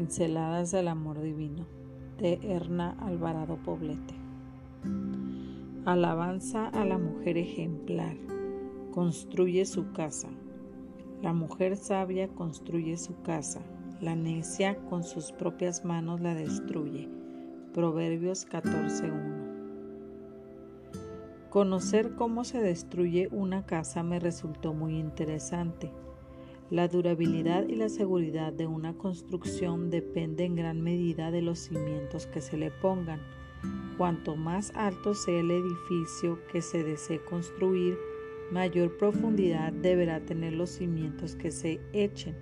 Pinceladas del Amor Divino de Erna Alvarado Poblete. Alabanza a la mujer ejemplar. Construye su casa. La mujer sabia construye su casa. La necia con sus propias manos la destruye. Proverbios 14.1. Conocer cómo se destruye una casa me resultó muy interesante. La durabilidad y la seguridad de una construcción depende en gran medida de los cimientos que se le pongan. Cuanto más alto sea el edificio que se desee construir, mayor profundidad deberá tener los cimientos que se echen.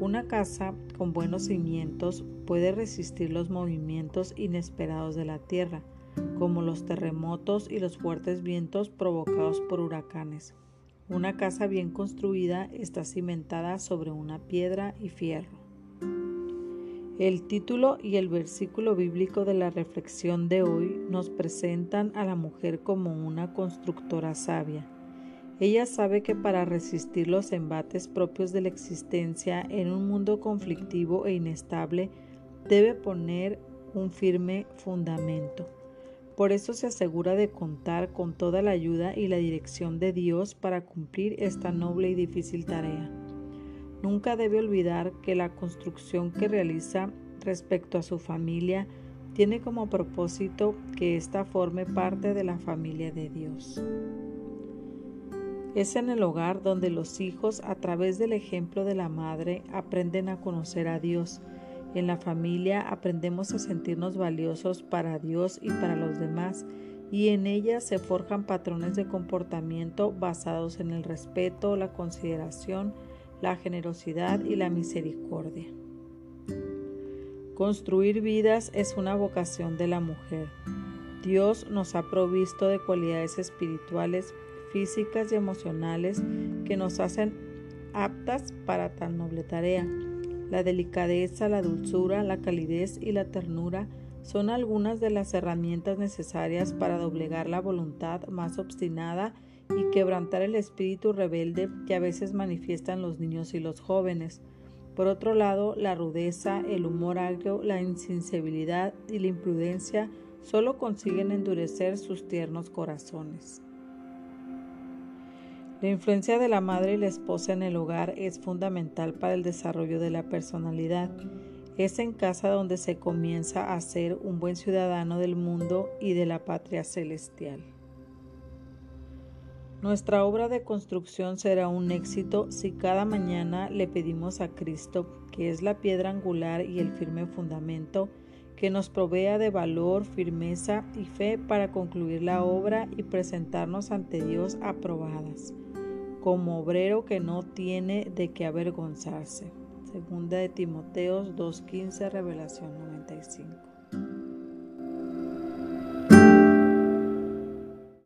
Una casa con buenos cimientos puede resistir los movimientos inesperados de la tierra, como los terremotos y los fuertes vientos provocados por huracanes. Una casa bien construida está cimentada sobre una piedra y fierro. El título y el versículo bíblico de la reflexión de hoy nos presentan a la mujer como una constructora sabia. Ella sabe que para resistir los embates propios de la existencia en un mundo conflictivo e inestable, debe poner un firme fundamento. Por eso se asegura de contar con toda la ayuda y la dirección de Dios para cumplir esta noble y difícil tarea. Nunca debe olvidar que la construcción que realiza respecto a su familia tiene como propósito que ésta forme parte de la familia de Dios. Es en el hogar donde los hijos, a través del ejemplo de la madre, aprenden a conocer a Dios en la familia aprendemos a sentirnos valiosos para Dios y para los demás y en ella se forjan patrones de comportamiento basados en el respeto, la consideración, la generosidad y la misericordia. Construir vidas es una vocación de la mujer. Dios nos ha provisto de cualidades espirituales, físicas y emocionales que nos hacen aptas para tan noble tarea. La delicadeza, la dulzura, la calidez y la ternura son algunas de las herramientas necesarias para doblegar la voluntad más obstinada y quebrantar el espíritu rebelde que a veces manifiestan los niños y los jóvenes. Por otro lado, la rudeza, el humor agrio, la insensibilidad y la imprudencia solo consiguen endurecer sus tiernos corazones. La influencia de la madre y la esposa en el hogar es fundamental para el desarrollo de la personalidad. Es en casa donde se comienza a ser un buen ciudadano del mundo y de la patria celestial. Nuestra obra de construcción será un éxito si cada mañana le pedimos a Cristo, que es la piedra angular y el firme fundamento, que nos provea de valor, firmeza y fe para concluir la obra y presentarnos ante Dios aprobadas como obrero que no tiene de qué avergonzarse. Segunda de Timoteos 2.15, Revelación 95.